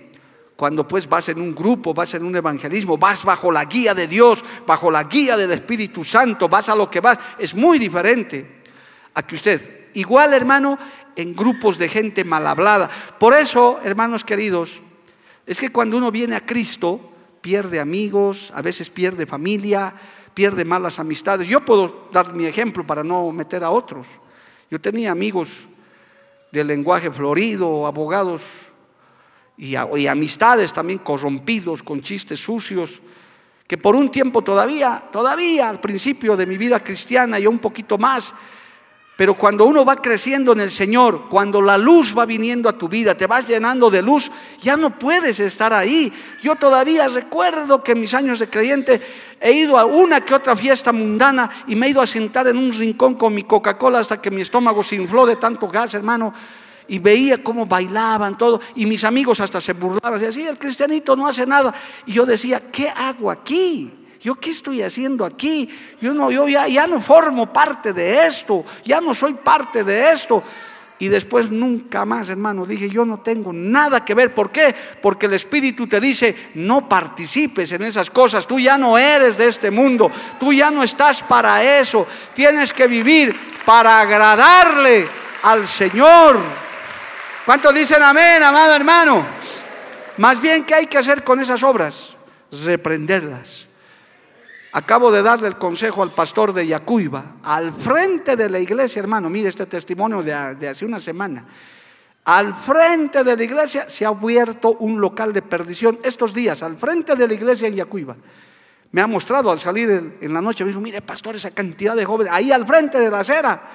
cuando pues vas en un grupo, vas en un evangelismo, vas bajo la guía de Dios, bajo la guía del Espíritu Santo, vas a lo que vas, es muy diferente a que usted, igual hermano, en grupos de gente mal hablada. Por eso, hermanos queridos, es que cuando uno viene a Cristo, pierde amigos, a veces pierde familia, pierde malas amistades. Yo puedo dar mi ejemplo para no meter a otros. Yo tenía amigos de lenguaje florido, abogados y, amistades también corrompidos con chistes sucios, que por un tiempo todavía, todavía al principio de mi vida cristiana y un poquito más, pero cuando uno va creciendo en el Señor, cuando la luz va viniendo a tu vida, te vas llenando de luz, ya no puedes estar ahí. Yo todavía recuerdo que en mis años de creyente he ido a una que otra fiesta mundana y me he ido a sentar en un rincón con mi Coca-Cola hasta que mi estómago se infló de tanto gas, hermano. Y veía cómo bailaban todo. Y mis amigos hasta se burlaban. Decían, sí, el cristianito no hace nada. Y yo decía, ¿qué hago aquí? ¿Yo qué estoy haciendo aquí? Yo, no, yo ya, ya no formo parte de esto, ya no soy parte de esto. Y después nunca más, hermano, dije, yo no tengo nada que ver. ¿Por qué? Porque el Espíritu te dice, no participes en esas cosas. Tú ya no eres de este mundo. Tú ya no estás para eso. Tienes que vivir para agradarle al Señor. ¿Cuántos dicen amén, amado hermano? Más bien, ¿qué hay que hacer con esas obras? Reprenderlas Acabo de darle el consejo al pastor de Yacuiba, al frente de la iglesia, hermano, mire este testimonio de, hace una semana. Al frente de la iglesia se ha abierto un local de perdición estos días, al frente de la iglesia en Yacuiba. Me ha mostrado al salir en la noche, me dijo, mire pastor, esa cantidad de jóvenes, ahí al frente de la acera.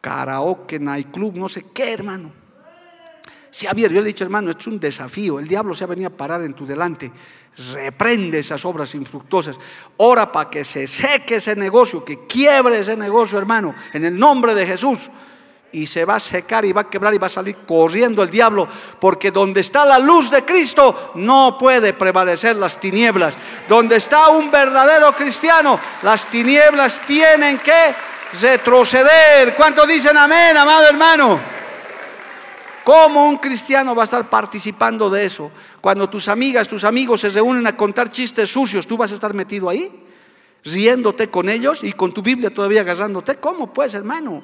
Karaoke, nightclub, no sé qué, hermano. Se ha abierto, yo le he dicho, hermano, esto es un desafío, el diablo se ha venido a parar en tu delante reprende esas obras infructuosas. Ora para que se seque ese negocio, que quiebre ese negocio, hermano, en el nombre de Jesús. Y se va a secar y va a quebrar y va a salir corriendo el diablo, porque donde está la luz de Cristo no puede prevalecer las tinieblas. Donde está un verdadero cristiano, las tinieblas tienen que retroceder. ¿Cuántos dicen amén, amado hermano? ¿Cómo un cristiano va a estar participando de eso? Cuando tus amigas, tus amigos se reúnen a contar chistes sucios, ¿tú vas a estar metido ahí? Riéndote con ellos y con tu Biblia todavía agarrándote. ¿Cómo pues, hermano?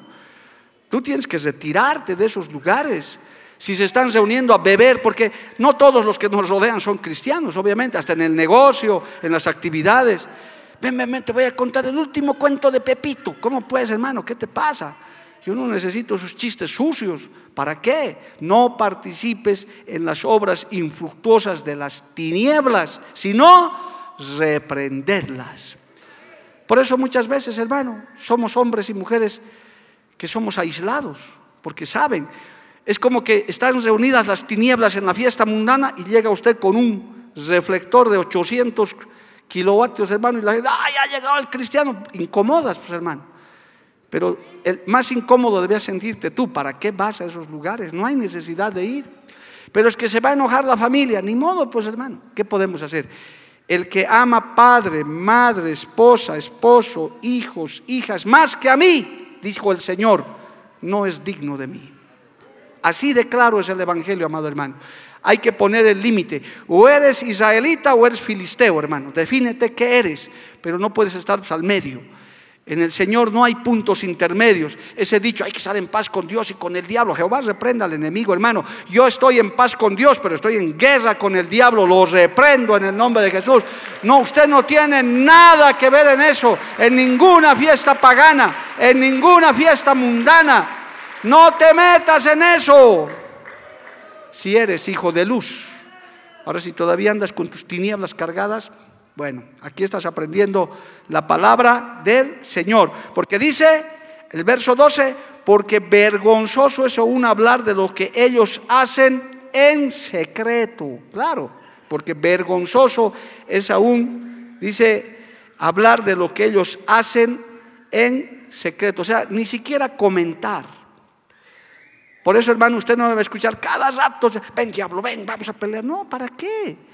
Tú tienes que retirarte de esos lugares. Si se están reuniendo a beber, porque no todos los que nos rodean son cristianos, obviamente, hasta en el negocio, en las actividades. Ven, ven, ven, te voy a contar el último cuento de Pepito. ¿Cómo pues, hermano? ¿Qué te pasa? Yo no necesito sus chistes sucios. ¿Para qué? No participes en las obras infructuosas de las tinieblas, sino reprenderlas. Por eso muchas veces, hermano, somos hombres y mujeres que somos aislados, porque saben, es como que están reunidas las tinieblas en la fiesta mundana y llega usted con un reflector de 800 kilovatios, hermano, y la gente, ¡ay, ha llegado el cristiano! Incomodas, pues, hermano. Pero el más incómodo debías sentirte tú. ¿Para qué vas a esos lugares? No hay necesidad de ir. Pero es que se va a enojar la familia. Ni modo, pues hermano. ¿Qué podemos hacer? El que ama padre, madre, esposa, esposo, hijos, hijas, más que a mí, dijo el Señor, no es digno de mí. Así de claro es el Evangelio, amado hermano. Hay que poner el límite. O eres israelita o eres filisteo, hermano. Defínete qué eres, pero no puedes estar al medio. En el Señor no hay puntos intermedios. Ese dicho, hay que estar en paz con Dios y con el diablo. Jehová reprenda al enemigo, hermano. Yo estoy en paz con Dios, pero estoy en guerra con el diablo. Lo reprendo en el nombre de Jesús. No, usted no tiene nada que ver en eso. En ninguna fiesta pagana, en ninguna fiesta mundana. No te metas en eso. Si eres hijo de luz. Ahora, si todavía andas con tus tinieblas cargadas, bueno, aquí estás aprendiendo la palabra del Señor. Porque dice el verso 12, porque vergonzoso es aún hablar de lo que ellos hacen en secreto. Claro, porque vergonzoso es aún, dice, hablar de lo que ellos hacen en secreto. O sea, ni siquiera comentar. Por eso, hermano, usted no debe escuchar cada rato, ven diablo, ven, vamos a pelear. No, ¿para qué?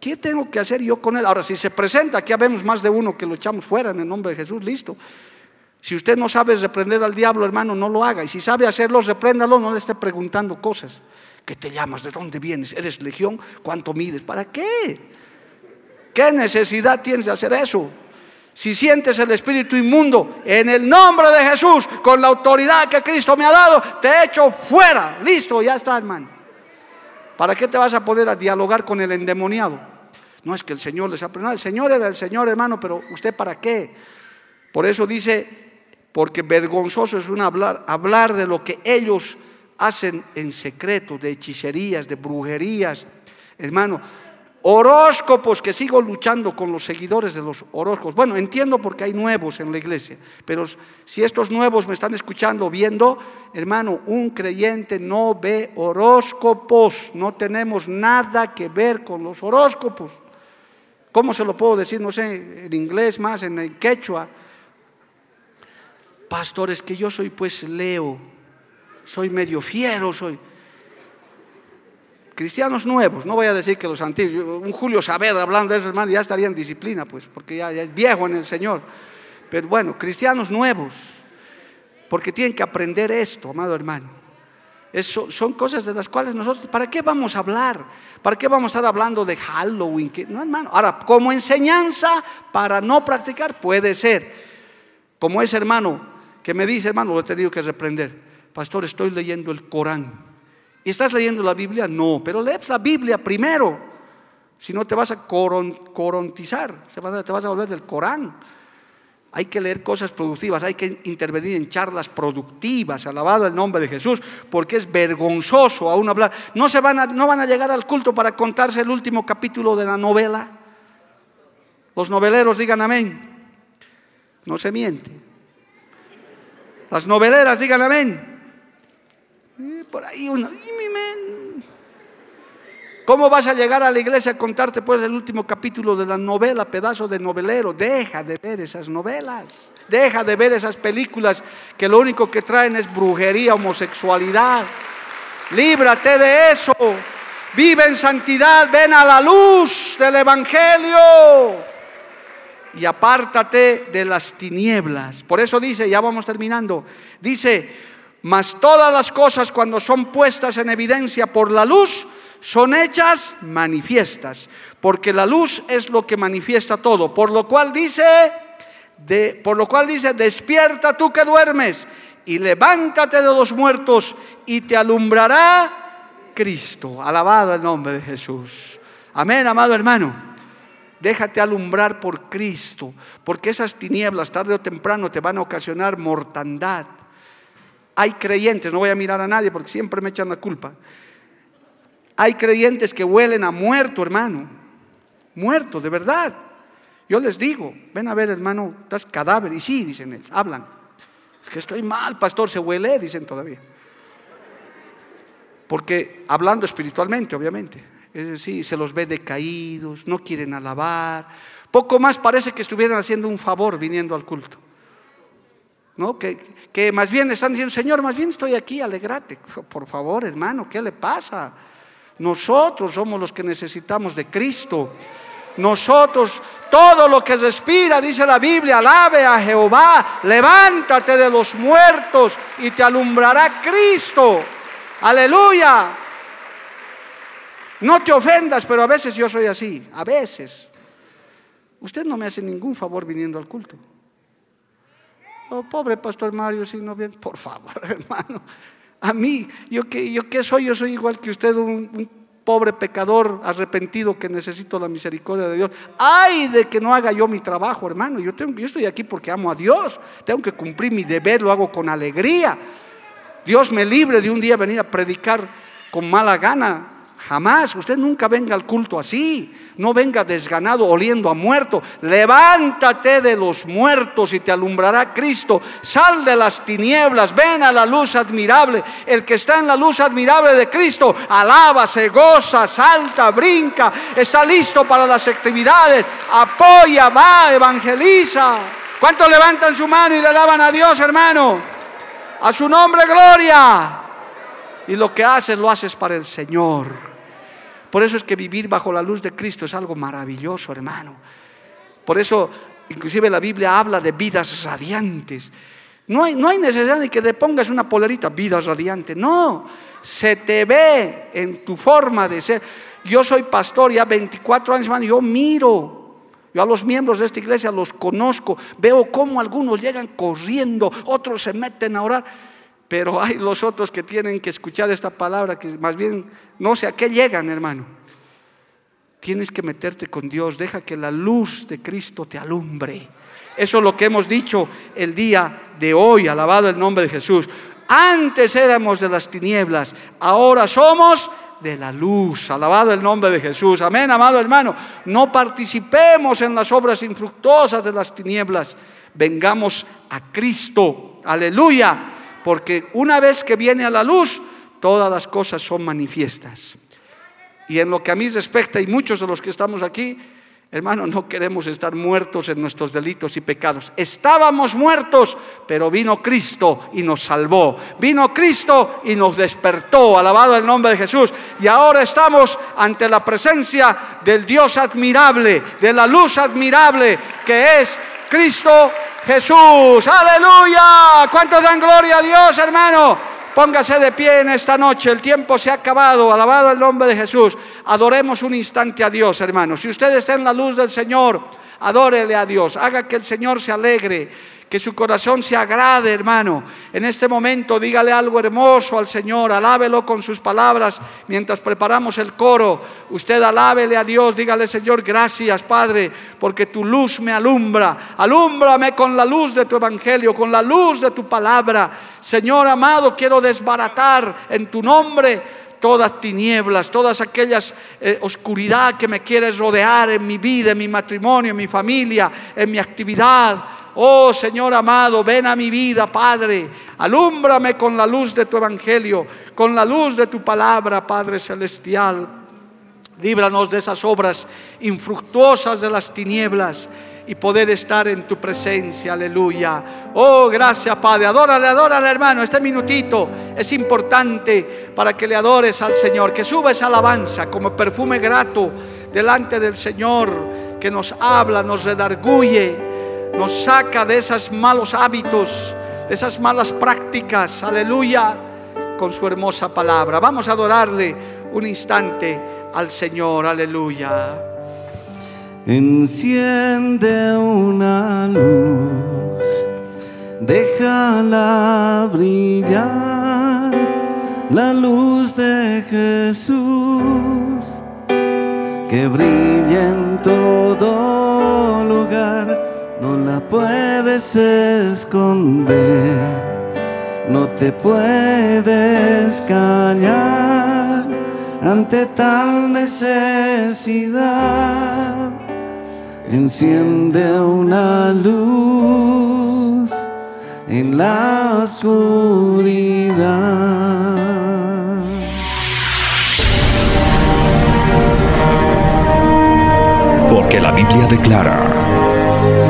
¿Qué tengo que hacer yo con él? Ahora, si se presenta, aquí vemos más de uno que lo echamos fuera en el nombre de Jesús, listo. Si usted no sabe reprender al diablo, hermano, no lo haga. Y si sabe hacerlo, repréndalo, no le esté preguntando cosas. ¿Qué te llamas? ¿De dónde vienes? ¿Eres legión? ¿Cuánto mides? ¿Para qué? ¿Qué necesidad tienes de hacer eso? Si sientes el espíritu inmundo, en el nombre de Jesús, con la autoridad que Cristo me ha dado, te echo fuera. Listo, ya está, hermano. ¿Para qué te vas a poder a dialogar con el endemoniado? No es que el Señor les aprendió. El Señor era el Señor, hermano, pero ¿usted para qué? Por eso dice, porque vergonzoso es un hablar, hablar de lo que ellos hacen en secreto, de hechicerías, de brujerías. Hermano, Horóscopos, que sigo luchando con los seguidores de los horóscopos. Bueno, entiendo porque hay nuevos en la iglesia, pero si estos nuevos me están escuchando, viendo, hermano, un creyente no ve horóscopos, no tenemos nada que ver con los horóscopos. ¿Cómo se lo puedo decir? No sé, en inglés más, en el quechua. Pastores, que yo soy pues Leo, soy medio fiero, soy cristianos nuevos, no voy a decir que los antiguos, un Julio Saavedra hablando de eso, hermano, ya estaría en disciplina, pues, porque ya, es viejo en el Señor. Pero bueno, cristianos nuevos, porque tienen que aprender esto, amado hermano. Eso, son cosas de las cuales nosotros, ¿para qué vamos a hablar? ¿Para qué vamos a estar hablando de Halloween? no, hermano. Ahora, como enseñanza para no practicar, puede ser. Como ese hermano que me dice, hermano, lo he tenido que reprender. Pastor, estoy leyendo el Corán. ¿Y estás leyendo la Biblia? No, pero lees la Biblia primero. Si no te vas a corontizar, te vas a volver del Corán. Hay que leer cosas productivas, hay que intervenir en charlas productivas, alabado el nombre de Jesús, porque es vergonzoso aún hablar. No, se van a, no van a llegar al culto para contarse el último capítulo de la novela. Los noveleros digan amén. No se miente. Las noveleras digan amén por ahí uno, ¿Cómo vas a llegar a la iglesia a contarte pues el último capítulo de la novela, pedazo de novelero? Deja de ver esas novelas. Deja de ver esas películas que lo único que traen es brujería, homosexualidad. Líbrate de eso. Vive en santidad, ven a la luz del Evangelio y apártate de las tinieblas. Por eso dice, ya vamos terminando, dice, mas todas las cosas cuando son puestas en evidencia por la luz, son hechas manifiestas, porque la luz es lo que manifiesta todo. Por lo cual dice, por lo cual dice, despierta tú que duermes y levántate de los muertos y te alumbrará Cristo. Alabado el nombre de Jesús. Amén, amado hermano. Déjate alumbrar por Cristo, porque esas tinieblas tarde o temprano te van a ocasionar mortandad. Hay creyentes, no voy a mirar a nadie porque siempre me echan la culpa. Hay creyentes que huelen a muerto, hermano. Muerto, de verdad. Yo les digo, ven a ver, hermano, estás cadáver. Y sí, dicen ellos, hablan. Es que estoy mal, pastor, se huele, dicen todavía. Porque hablando espiritualmente, obviamente. Es decir, se los ve decaídos, no quieren alabar. Poco más parece que estuvieran haciendo un favor viniendo al culto. ¿No? Que, que más bien están diciendo, Señor, más bien estoy aquí, alegrate. Por favor, hermano, ¿qué le pasa? Nosotros somos los que necesitamos de Cristo. Nosotros, todo lo que respira, dice la Biblia, alabe a Jehová, levántate de los muertos y te alumbrará Cristo. Aleluya. No te ofendas, pero a veces yo soy así, a veces. Usted no me hace ningún favor viniendo al culto. Oh, pobre Pastor Mario, si no bien, por favor, hermano. A mí, ¿yo qué, yo soy? Yo soy igual que usted, un, pobre pecador arrepentido que necesito la misericordia de Dios. Ay de que no haga yo mi trabajo, hermano. Yo, yo estoy aquí porque amo a Dios. Tengo que cumplir mi deber, lo hago con alegría. Dios me libre de un día venir a predicar con mala gana. Jamás. Usted nunca venga al culto así. No venga desganado oliendo a muerto. Levántate de los muertos y te alumbrará Cristo. Sal de las tinieblas, ven a la luz admirable. El que está en la luz admirable de Cristo, alaba, se goza, salta, brinca, está listo para las actividades, apoya, va, evangeliza. ¿Cuántos levantan su mano y le alaban a Dios, hermano? A su nombre, gloria. Y lo que haces lo haces para el Señor. Por eso es que vivir bajo la luz de Cristo es algo maravilloso, hermano. Por eso, inclusive la Biblia habla de vidas radiantes. No hay, no hay necesidad de que te pongas una polerita, vidas radiantes. No, se te ve en tu forma de ser. Yo soy pastor ya 24 años, hermano, yo miro. Yo a los miembros de esta iglesia los conozco, veo cómo algunos llegan corriendo, otros se meten a orar, pero hay los otros que tienen que escuchar esta palabra, que más bien no sé a qué llegan, hermano. Tienes que meterte con Dios, deja que la luz de Cristo te alumbre. Eso es lo que hemos dicho el día de hoy, alabado el nombre de Jesús. Antes éramos de las tinieblas, ahora somos de la luz. Alabado el nombre de Jesús. Amén, amado hermano. No participemos en las obras infructuosas de las tinieblas. Vengamos a Cristo. Aleluya. Porque una vez que viene a la luz, todas las cosas son manifiestas. Y en lo que a mí respecta, y muchos de los que estamos aquí, Hermano, no queremos estar muertos en nuestros delitos y pecados. Estábamos muertos, pero vino Cristo y nos salvó. Vino Cristo y nos despertó. Alabado el nombre de Jesús. Y ahora estamos ante la presencia del Dios admirable, de la luz admirable que es Cristo Jesús. Aleluya. ¿Cuántos dan gloria a Dios, hermano? Póngase de pie en esta noche, el tiempo se ha acabado, alabado el nombre de Jesús. Adoremos un instante a Dios, hermano. Si usted está en la luz del Señor, adórele a Dios, haga que el Señor se alegre, que su corazón se agrade, hermano. En este momento dígale algo hermoso al Señor, alábelo con sus palabras mientras preparamos el coro. Usted alábele a Dios, dígale, Señor, gracias, Padre, porque tu luz me alumbra. Alúmbrame con la luz de tu evangelio, con la luz de tu palabra. Señor amado, quiero desbaratar en tu nombre todas tinieblas, todas aquellas eh, oscuridad que me quieres rodear en mi vida, en mi matrimonio, en mi familia, en mi actividad. Oh Señor amado, ven a mi vida, Padre. Alúmbrame con la luz de tu evangelio, con la luz de tu palabra, Padre celestial. Líbranos de esas obras infructuosas de las tinieblas y poder estar en tu presencia. Aleluya. Oh, gracias, Padre. Adórale, adórale, hermano. Este minutito es importante para que le adores al Señor. Que suba esa alabanza como perfume grato delante del Señor, que nos habla, nos redarguye, nos saca de esos malos hábitos, de esas malas prácticas. Aleluya. Con su hermosa palabra. Vamos a adorarle un instante al Señor. Aleluya. Enciende una luz, déjala brillar, la luz de Jesús, que brilla en todo lugar, no la puedes esconder, no te puedes callar ante tal necesidad enciende una luz en la oscuridad. Porque la Biblia declara,